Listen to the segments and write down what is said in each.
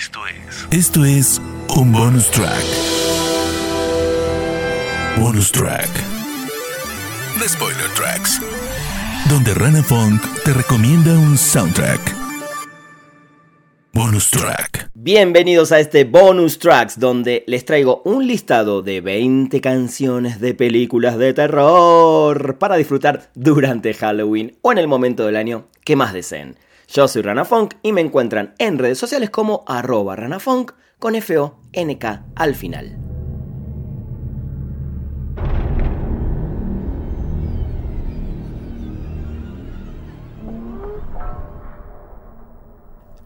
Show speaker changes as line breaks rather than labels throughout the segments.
Esto es.
Esto es un bonus track. Bonus track. The Spoiler Tracks. Donde Rana Funk te recomienda un soundtrack. Bonus track.
Bienvenidos a este bonus tracks donde les traigo un listado de 20 canciones de películas de terror para disfrutar durante Halloween o en el momento del año que más deseen. Yo soy Rana Funk y me encuentran en redes sociales como arroba ranafunk con F-O-N-K al final.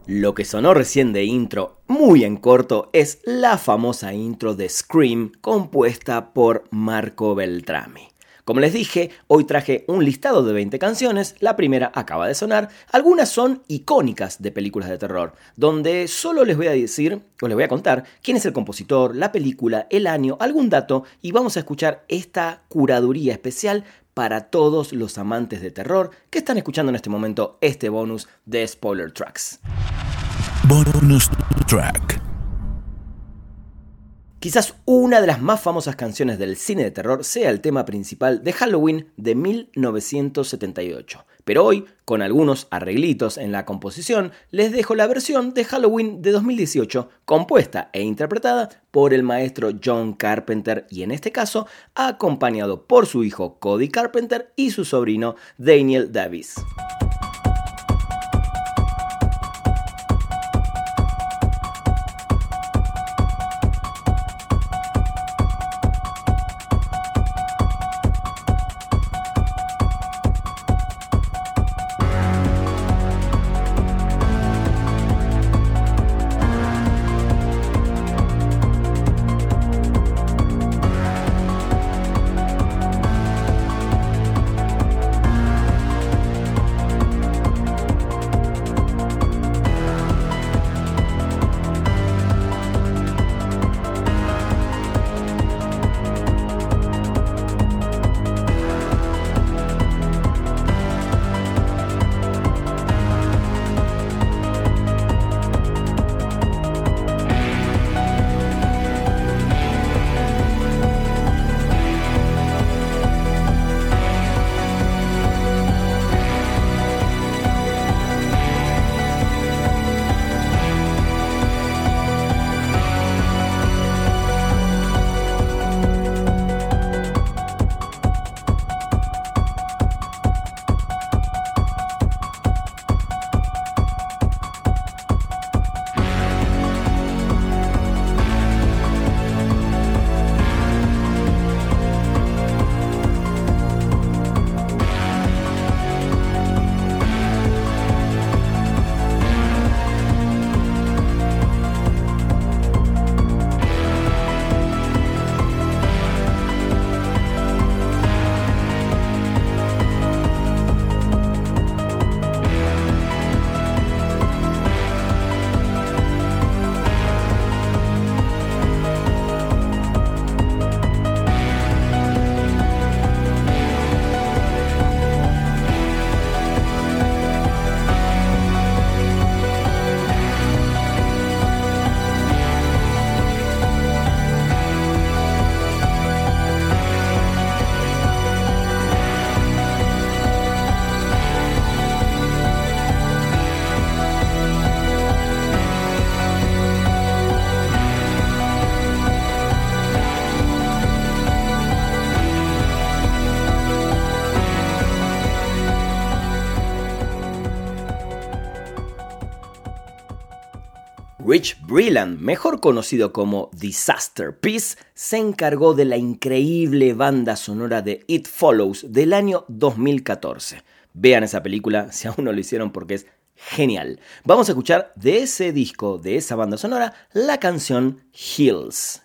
Lo que sonó recién de intro, muy en corto, es la famosa intro de Scream compuesta por Marco Beltrami. Como les dije, hoy traje un listado de 20 canciones, la primera acaba de sonar, algunas son icónicas de películas de terror, donde solo les voy a decir, o les voy a contar, quién es el compositor, la película, el año, algún dato, y vamos a escuchar esta curaduría especial para todos los amantes de terror que están escuchando en este momento este bonus de Spoiler Tracks.
Bonus track.
Quizás una de las más famosas canciones del cine de terror sea el tema principal de Halloween de 1978. Pero hoy, con algunos arreglitos en la composición, les dejo la versión de Halloween de 2018, compuesta e interpretada por el maestro John Carpenter y en este caso acompañado por su hijo Cody Carpenter y su sobrino Daniel Davis. Breland, mejor conocido como Disaster Piece, se encargó de la increíble banda sonora de It Follows del año 2014. Vean esa película si aún no lo hicieron porque es genial. Vamos a escuchar de ese disco, de esa banda sonora, la canción Hills.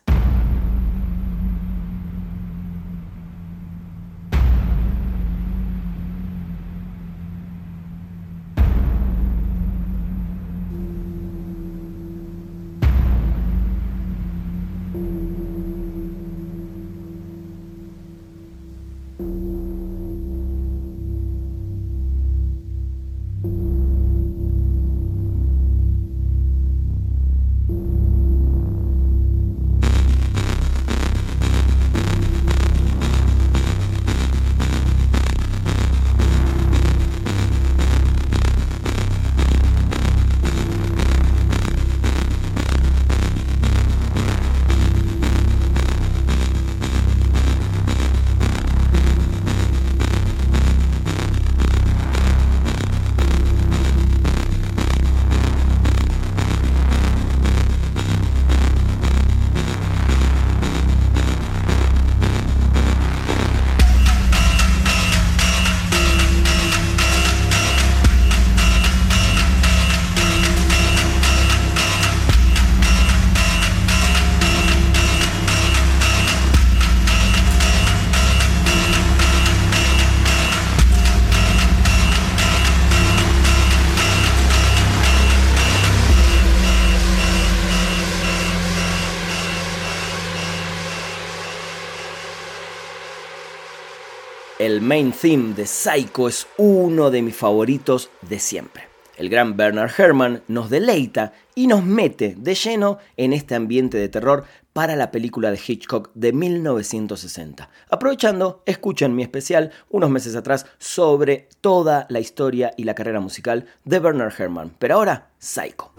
Main theme de Psycho es uno de mis favoritos de siempre. El gran Bernard Herrmann nos deleita y nos mete de lleno en este ambiente de terror para la película de Hitchcock de 1960. Aprovechando, escuchen mi especial unos meses atrás sobre toda la historia y la carrera musical de Bernard Herrmann. Pero ahora, Psycho.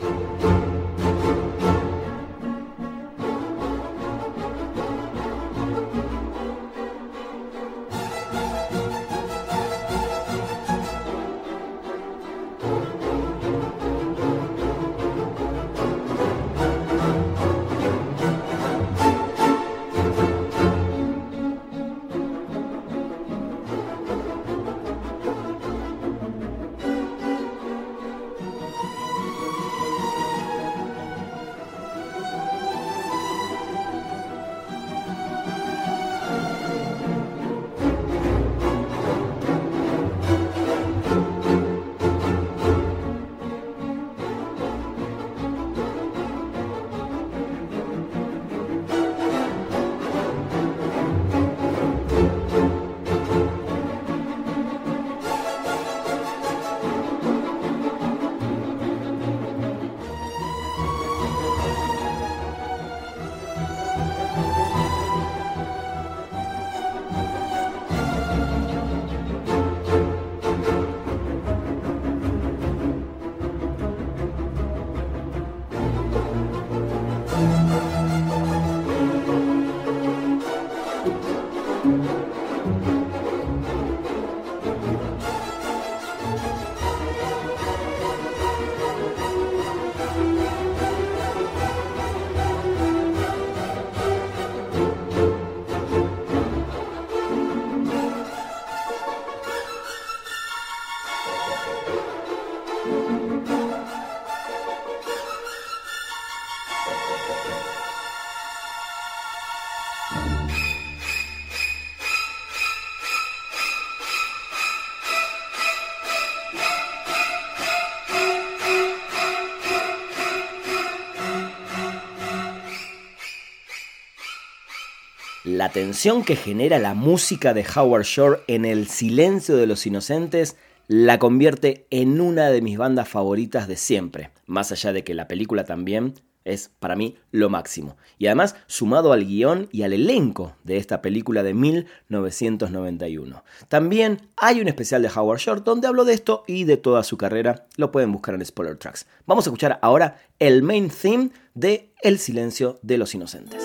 La tensión que genera la música de Howard Shore en El silencio de los inocentes la convierte en una de mis bandas favoritas de siempre, más allá de que la película también es para mí lo máximo. Y además sumado al guion y al elenco de esta película de 1991. También hay un especial de Howard Shore donde hablo de esto y de toda su carrera. Lo pueden buscar en Spoiler Tracks. Vamos a escuchar ahora el main theme de El silencio de los inocentes.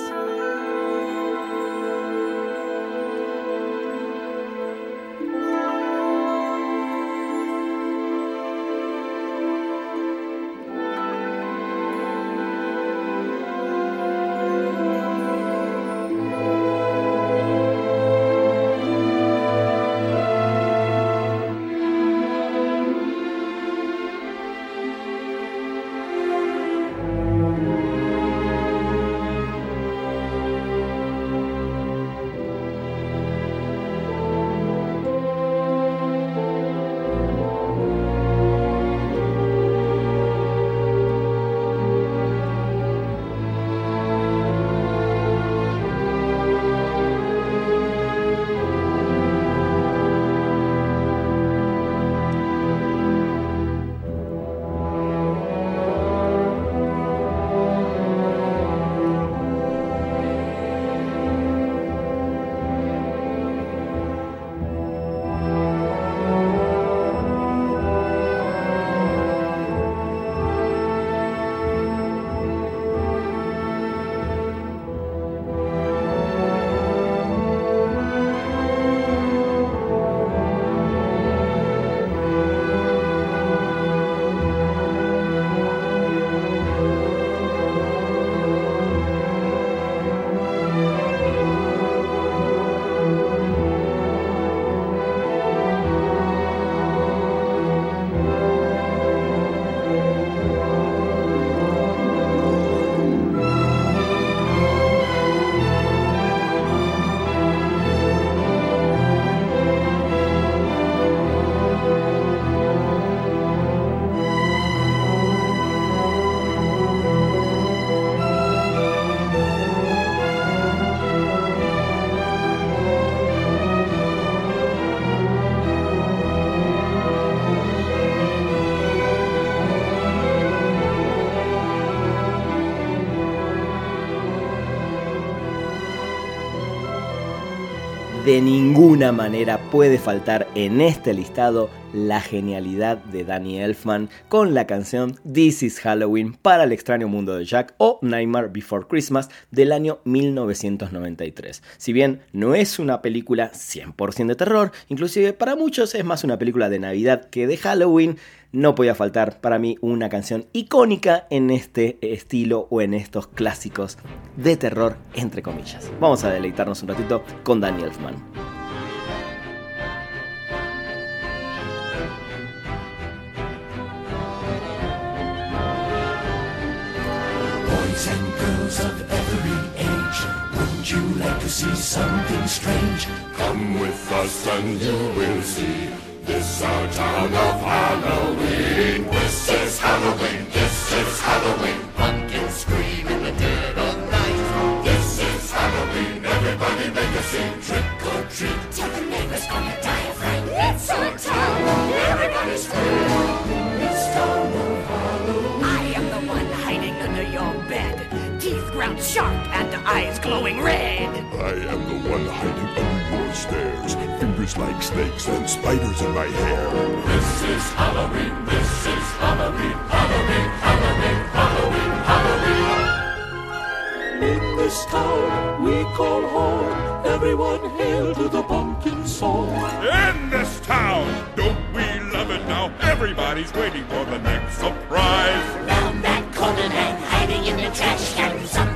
De ninguna manera puede faltar en este listado la genialidad de Danny Elfman con la canción This is Halloween para el extraño mundo de Jack o Nightmare Before Christmas del año 1993. Si bien no es una película 100% de terror, inclusive para muchos es más una película de Navidad que de Halloween, no podía faltar para mí una canción icónica en este estilo o en estos clásicos de terror, entre comillas. Vamos a deleitarnos un ratito con Danny Elfman.
Boys and girls of every age, wouldn't you like to see something strange?
Come with us and you will see. This our town of Halloween. This is Halloween. This is Halloween. Pumpkins scream in the dead of night. This is Halloween. Everybody make a scene. Trick or treat.
Tell the neighbors gonna die of fright. It's our town. Everybody scream.
Sharp and eyes glowing red.
I am the one hiding under your stairs. Fingers like snakes and spiders in my hair. This is Halloween. This is Halloween. Halloween. Halloween. Halloween. Halloween.
In this town we call home. Everyone hail to the pumpkin song.
In this town, don't we love it now? Everybody's waiting for the next surprise.
Round that corner and hiding in the trash can. Something's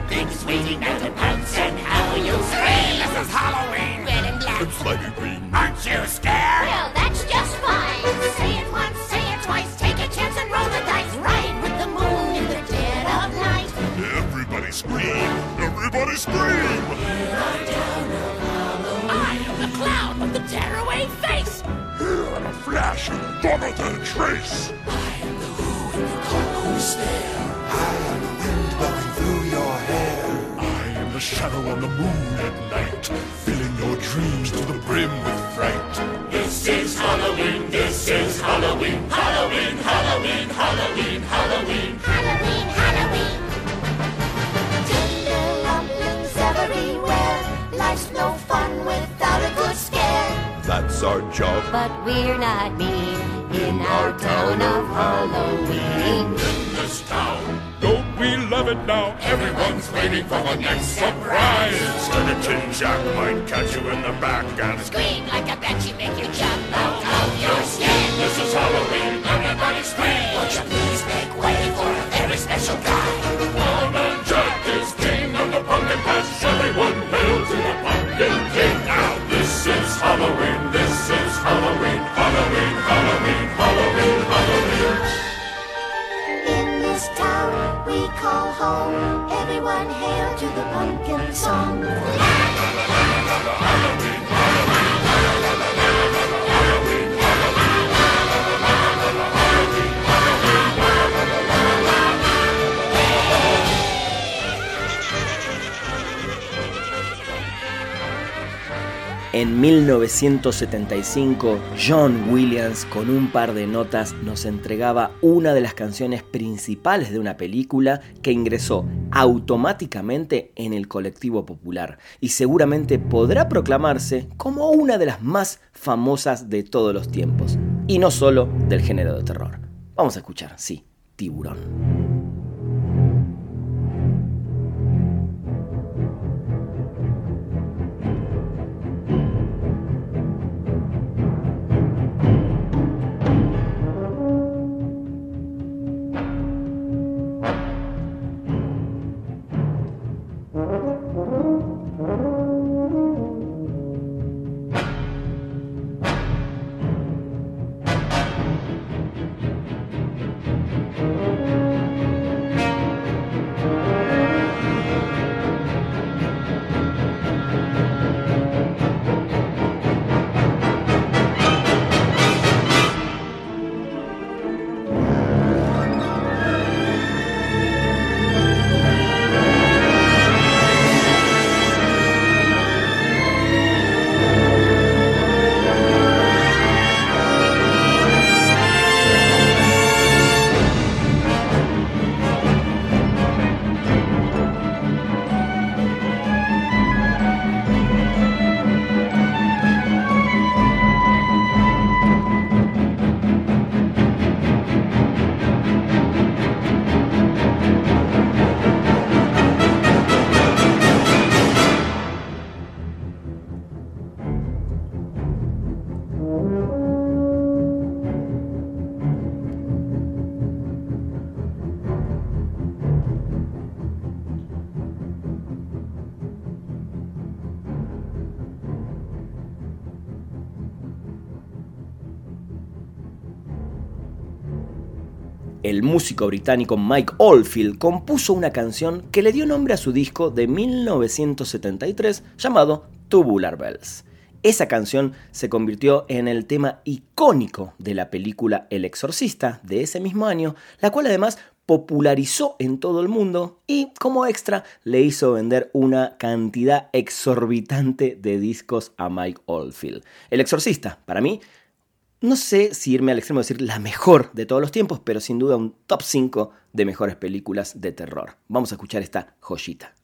waiting now to pounce and how you'll scream.
This is Halloween.
Red and black.
It's slimy green.
Aren't you scared? Well, that's just fine. Say it once, say it twice. Take a chance and roll the dice. Ride with the moon in the dead of night.
Everybody scream. Everybody scream.
I am the clown with the tearaway face.
Here in a flash, gone than trace.
I am the who Who's there?
I am shadow on the moon at night, filling your dreams to the brim with fright.
This is Halloween. This is Halloween. Halloween, Halloween, Halloween, Halloween. Halloween, Halloween. Tender everywhere. Life's no fun without a good scare.
That's our job.
But we're not mean in our town of Halloween.
In this town, don't we love it now? Everyone's waiting for the next surprise. Skeleton Jack might catch you in the back and
Scream like a banshee, make you jump out of your skin.
This is Halloween. Everybody scream.
Won't you please make way for a very special guy?
En 1975, John Williams, con un par de notas, nos entregaba una de las canciones principales de una película que ingresó automáticamente en el colectivo popular y seguramente podrá proclamarse como una de las más famosas de todos los tiempos, y no solo del género de terror. Vamos a escuchar, sí, Tiburón. Músico británico Mike Oldfield compuso una canción que le dio nombre a su disco de 1973 llamado Tubular Bells. Esa canción se convirtió en el tema icónico de la película El Exorcista de ese mismo año, la cual además popularizó en todo el mundo y como extra le hizo vender una cantidad exorbitante de discos a Mike Oldfield. El Exorcista, para mí, no sé si irme al extremo de decir la mejor de todos los tiempos, pero sin duda un top 5 de mejores películas de terror. Vamos a escuchar esta joyita.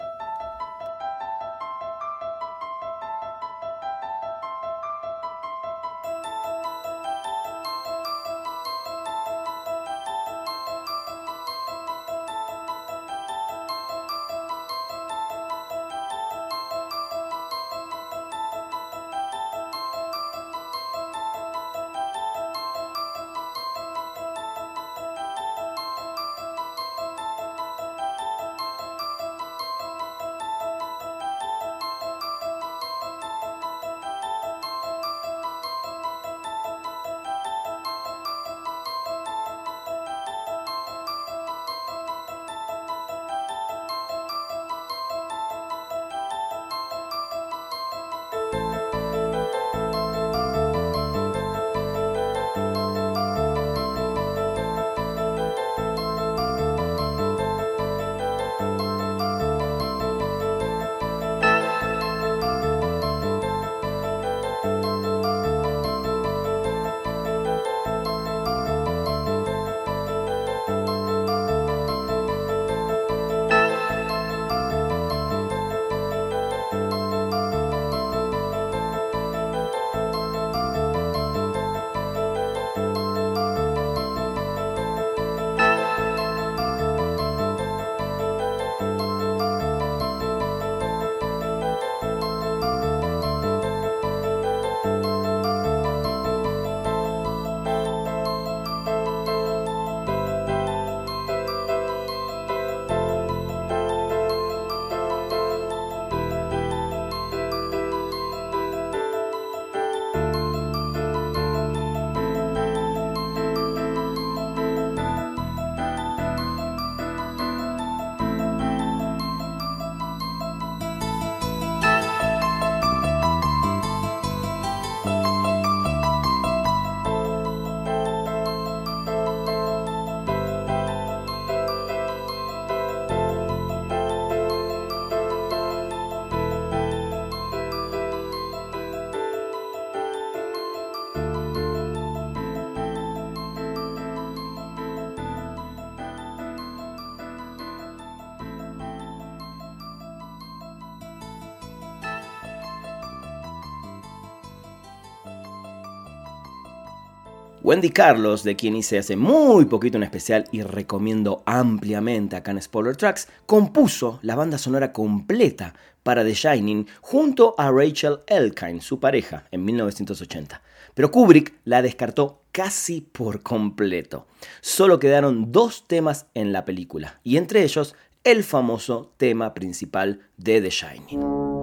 Wendy Carlos, de quien hice hace muy poquito un especial y recomiendo ampliamente acá en Spoiler Tracks, compuso la banda sonora completa para The Shining junto a Rachel Elkine, su pareja, en 1980. Pero Kubrick la descartó casi por completo. Solo quedaron dos temas en la película, y entre ellos el famoso tema principal de The Shining.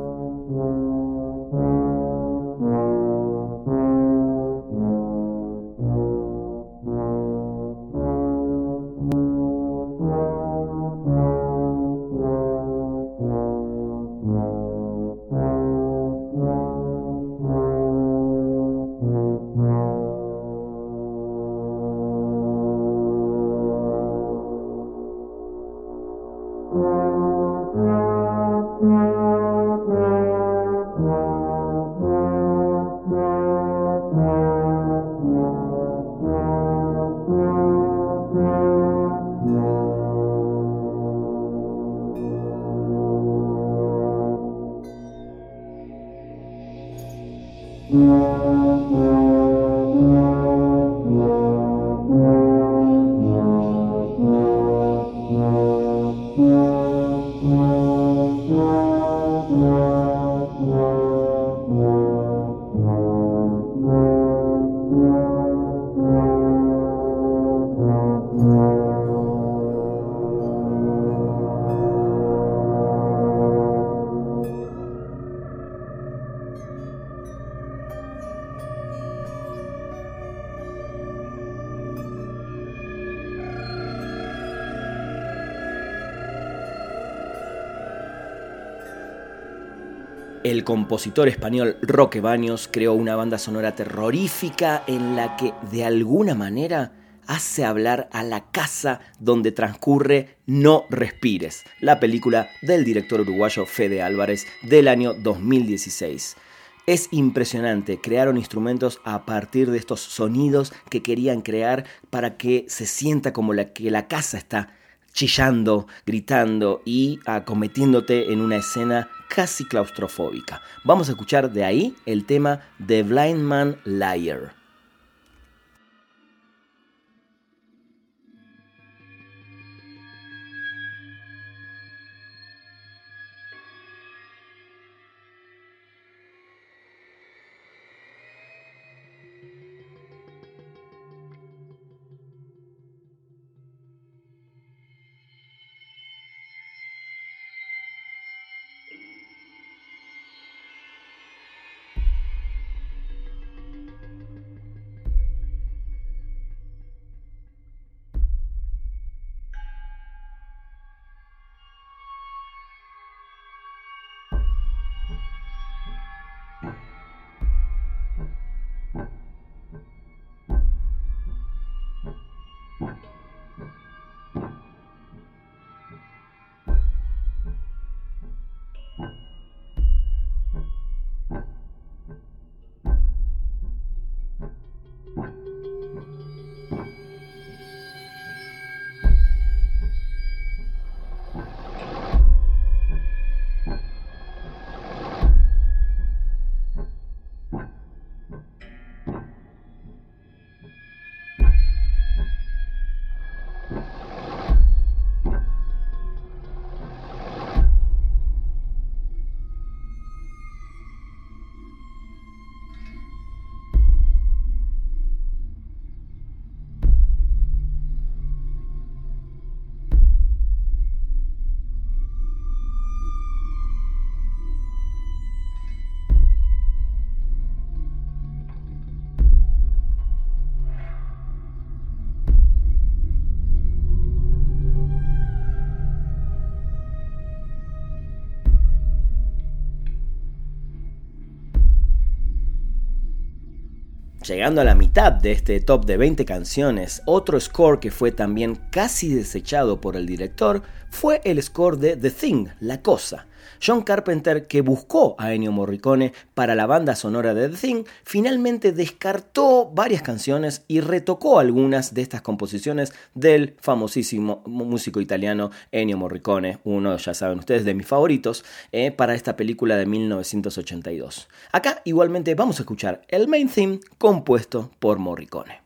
El compositor español Roque Baños creó una banda sonora terrorífica en la que de alguna manera hace hablar a la casa donde transcurre No Respires, la película del director uruguayo Fede Álvarez del año 2016. Es impresionante, crearon instrumentos a partir de estos sonidos que querían crear para que se sienta como la, que la casa está chillando, gritando y acometiéndote en una escena casi claustrofóbica. Vamos a escuchar de ahí el tema The Blind Man Liar. Llegando a la mitad de este top de 20 canciones, otro score que fue también casi desechado por el director fue el score de The Thing, La Cosa. John Carpenter, que buscó a Ennio Morricone para la banda sonora de The Thing, finalmente descartó varias canciones y retocó algunas de estas composiciones del famosísimo músico italiano Ennio Morricone, uno, ya saben ustedes, de mis favoritos, eh, para esta película de 1982. Acá igualmente vamos a escuchar el main theme compuesto por Morricone.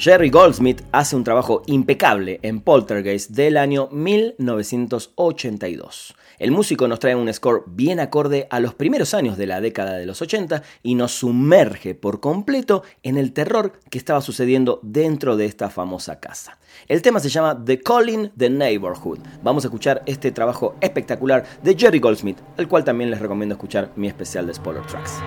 Jerry Goldsmith hace un trabajo impecable en Poltergeist del año 1982. El músico nos trae un score bien acorde a los primeros años de la década de los 80 y nos sumerge por completo en el terror que estaba sucediendo dentro de esta famosa casa. El tema se llama The Calling the Neighborhood. Vamos a escuchar este trabajo espectacular de Jerry Goldsmith, el cual también les recomiendo escuchar mi especial de Spoiler Tracks.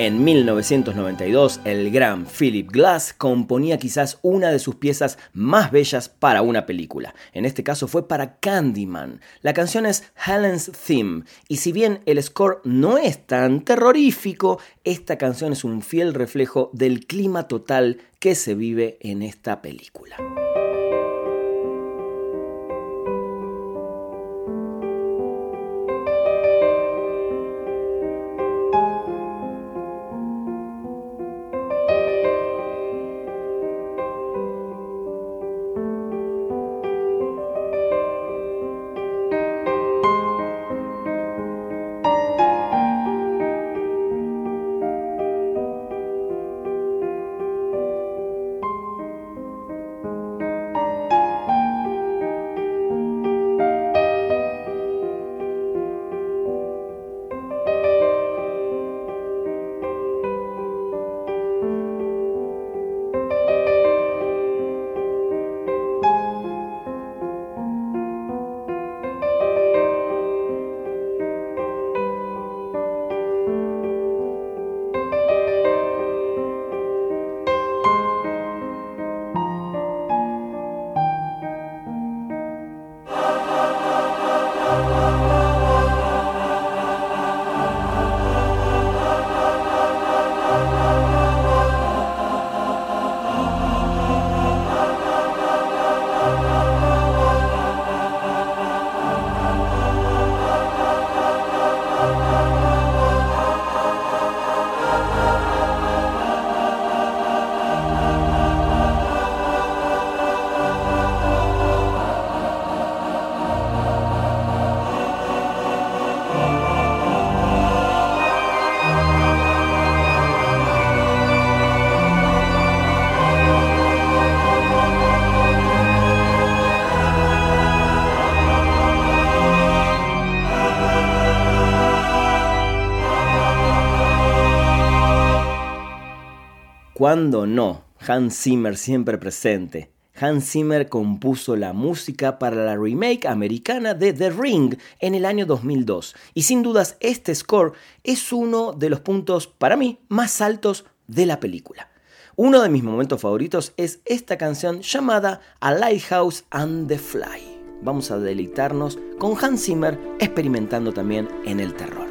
En 1992, el gran Philip Glass componía quizás una de sus piezas más bellas para una película. En este caso fue para Candyman. La canción es Helen's Theme, y si bien el score no es tan terrorífico, esta canción es un fiel reflejo del clima total que se vive en esta película. ¿Cuándo no? Hans Zimmer siempre presente. Hans Zimmer compuso la música para la remake americana de The Ring en el año 2002 y sin dudas este score es uno de los puntos para mí más altos de la película. Uno de mis momentos favoritos es esta canción llamada A Lighthouse and the Fly. Vamos a deleitarnos con Hans Zimmer experimentando también en el terror.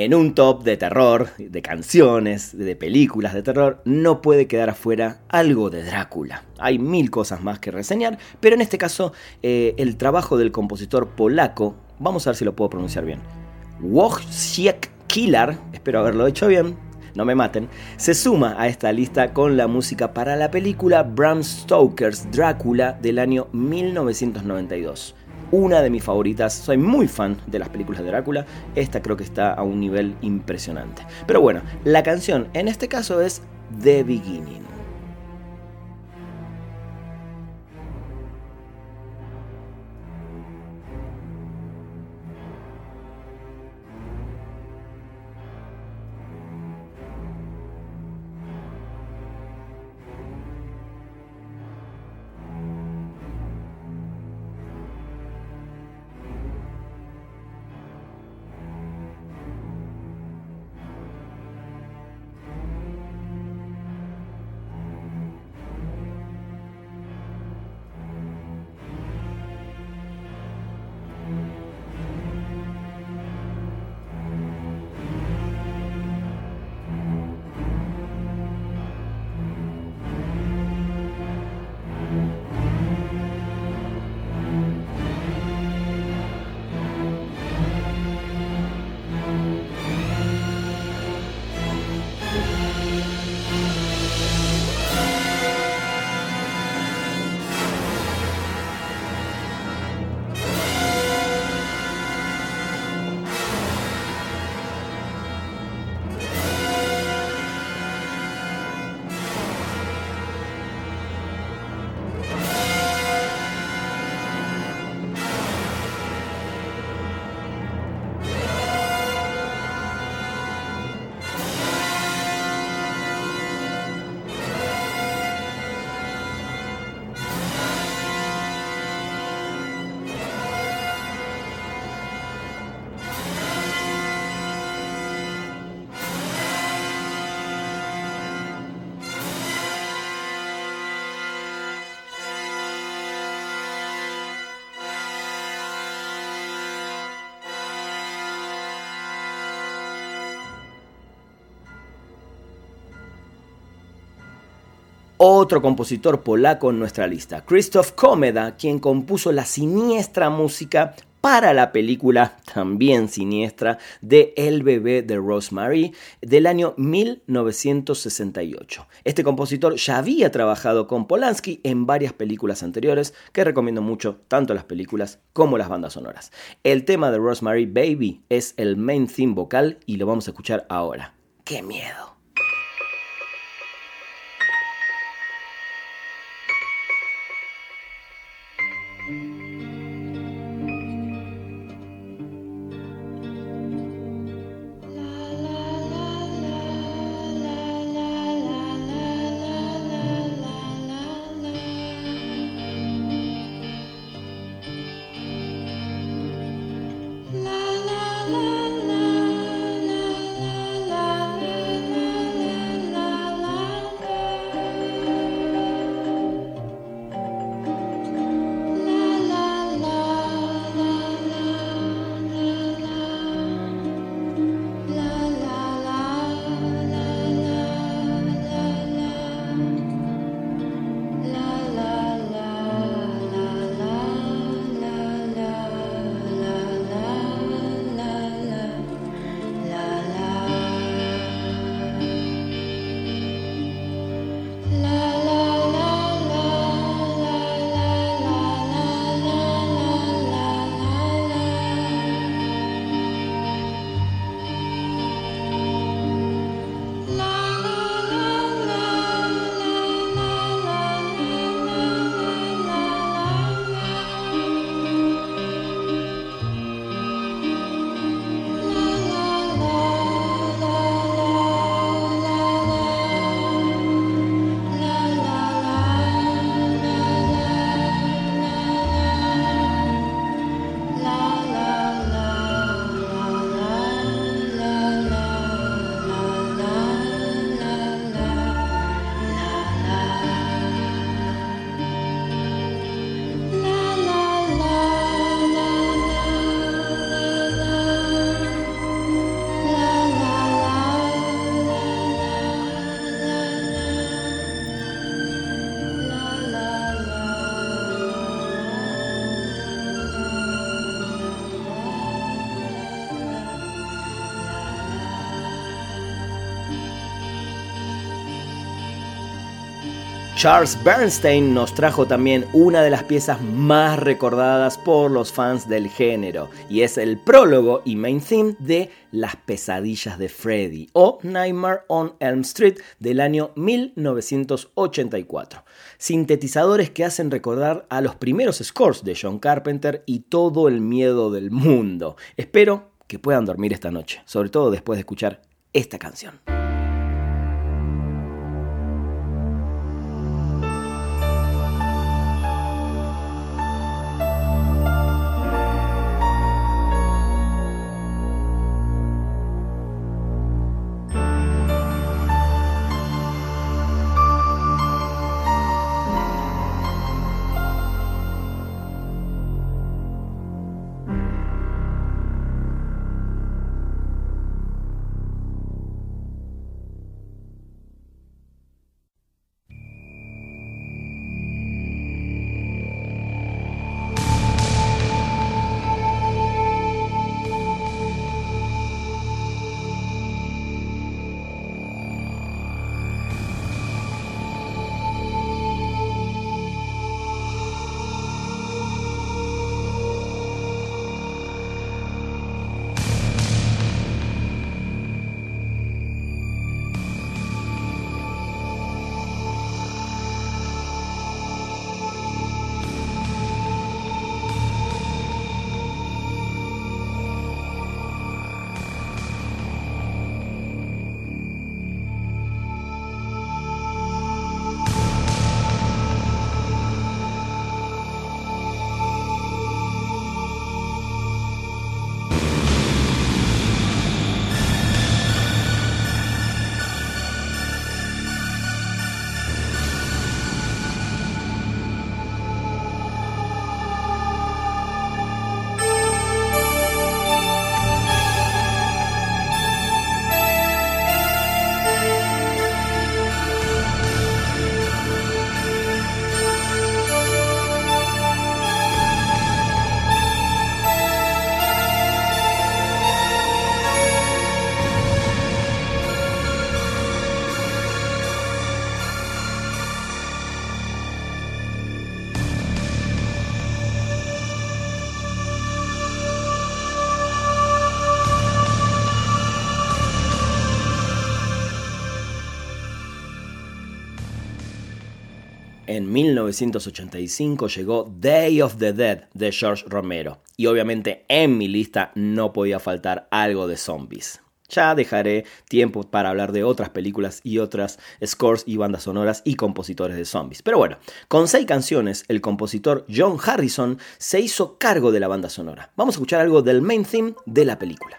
En un top de terror, de canciones, de películas de terror, no puede quedar afuera algo de Drácula. Hay mil cosas más que reseñar, pero en este caso eh, el trabajo del compositor polaco, vamos a ver si lo puedo pronunciar bien, Wojciech Kilar, espero haberlo hecho bien, no me maten, se suma a esta lista con la música para la película Bram Stoker's Drácula del año 1992 una de mis favoritas. Soy muy fan de las películas de Drácula. Esta creo que está a un nivel impresionante. Pero bueno, la canción en este caso es The Beginning. Otro compositor polaco en nuestra lista, Krzysztof Komeda, quien compuso la siniestra música para la película también siniestra de El bebé de Rosemary del año 1968. Este compositor ya había trabajado con Polanski en varias películas anteriores que recomiendo mucho, tanto las películas como las bandas sonoras. El tema de Rosemary Baby es el main theme vocal y lo vamos a escuchar ahora. ¡Qué miedo! Charles Bernstein nos trajo también una de las piezas más recordadas por los fans del género, y es el prólogo y main theme de Las pesadillas de Freddy o Nightmare on Elm Street del año 1984. Sintetizadores que hacen recordar a los primeros scores de John Carpenter y todo el miedo del mundo. Espero que puedan dormir esta noche, sobre todo después de escuchar esta canción. En 1985 llegó Day of the Dead de George Romero y obviamente en mi lista no podía faltar algo de zombies. Ya dejaré tiempo para hablar de otras películas y otras scores y bandas sonoras y compositores de zombies. Pero bueno, con seis canciones, el compositor John Harrison se hizo cargo de la banda sonora. Vamos a escuchar algo del main theme de la película.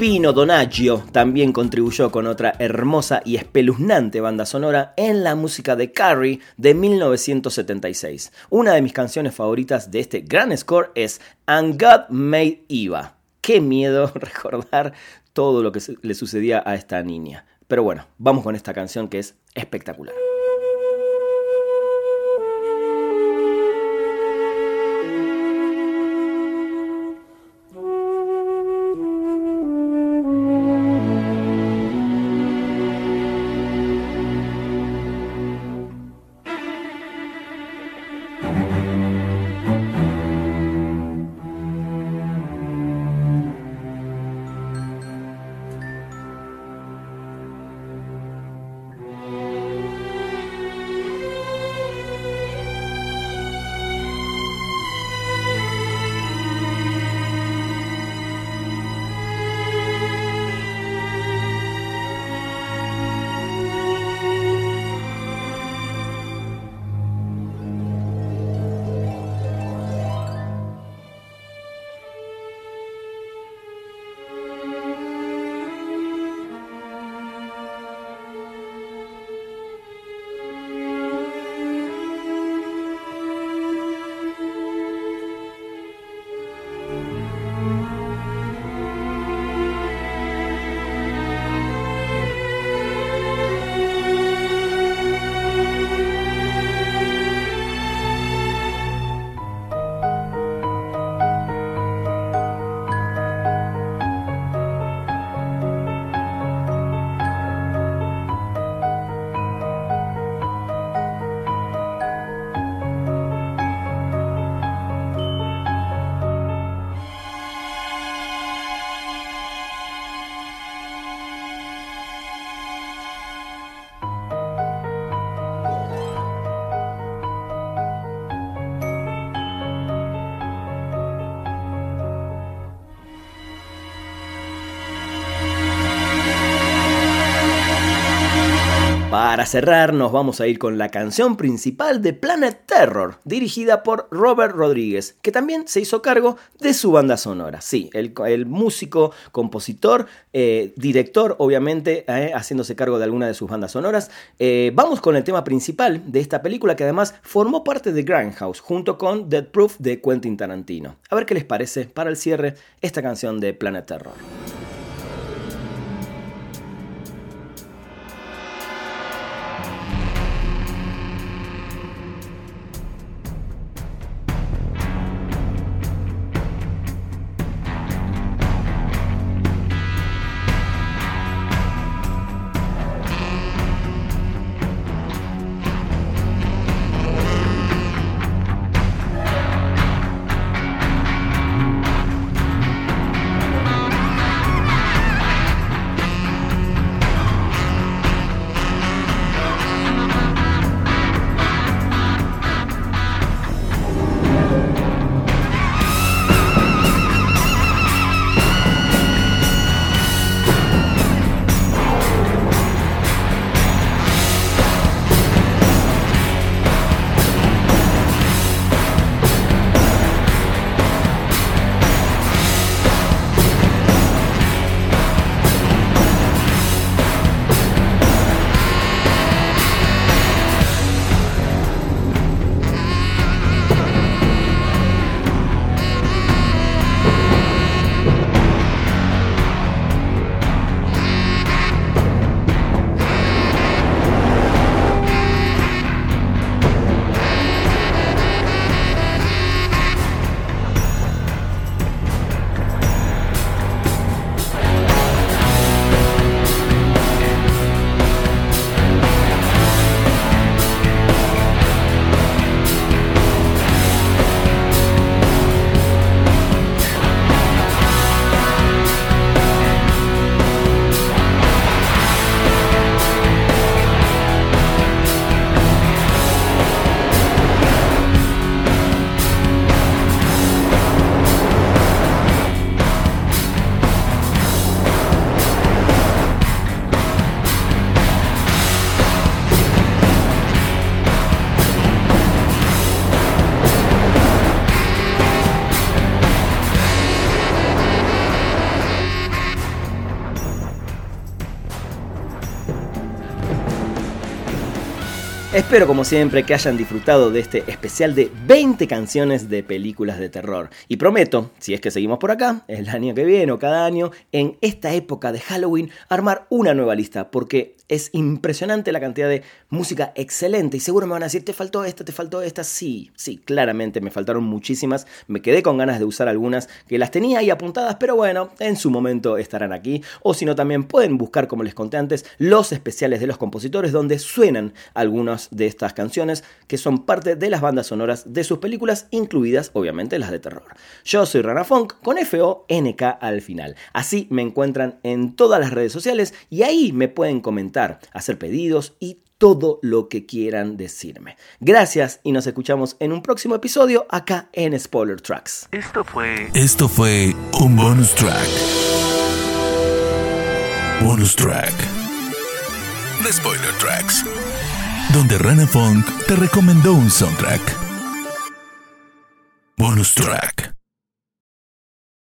Pino Donaggio también contribuyó con otra hermosa y espeluznante banda sonora en la música de Carrie de 1976. Una de mis canciones favoritas de este gran score es And God Made Eva. Qué miedo recordar todo lo que le sucedía a esta niña. Pero bueno, vamos con esta canción que es espectacular. Para cerrar, nos vamos a ir con la canción principal de Planet Terror, dirigida por Robert Rodríguez, que también se hizo cargo de su banda sonora. Sí, el, músico, compositor, eh, director, obviamente, eh, haciéndose cargo de alguna de sus bandas sonoras. Eh, vamos con el tema principal de esta película, que además formó parte de Grindhouse, junto con Dead Proof de Quentin Tarantino. A ver qué les parece para el cierre esta canción de Planet Terror. Espero como siempre que hayan disfrutado de este especial de 20 canciones de películas de terror. Y prometo, si es que seguimos por acá, el año que viene o cada año, en esta época de Halloween, armar una nueva lista, porque es impresionante la cantidad de música excelente. Y seguro me van a decir, te faltó esta, te faltó esta. Sí, sí, claramente me faltaron muchísimas. Me quedé con ganas de usar algunas que las tenía ahí apuntadas, pero bueno, en su momento estarán aquí. O si no, también pueden buscar, como les conté antes, los especiales de los compositores donde suenan algunas de estas canciones que son parte de las bandas sonoras de sus películas, incluidas obviamente las de terror. Yo soy Rana Funk con F-O-N-K al final. Así me encuentran en todas las redes sociales y ahí me pueden comentar hacer pedidos y todo lo que quieran decirme. Gracias y nos escuchamos en un próximo episodio acá en Spoiler Tracks.
Esto fue. Esto fue un bonus track. Bonus track. The Spoiler Tracks. Donde Rana Funk te recomendó un soundtrack. Bonus track.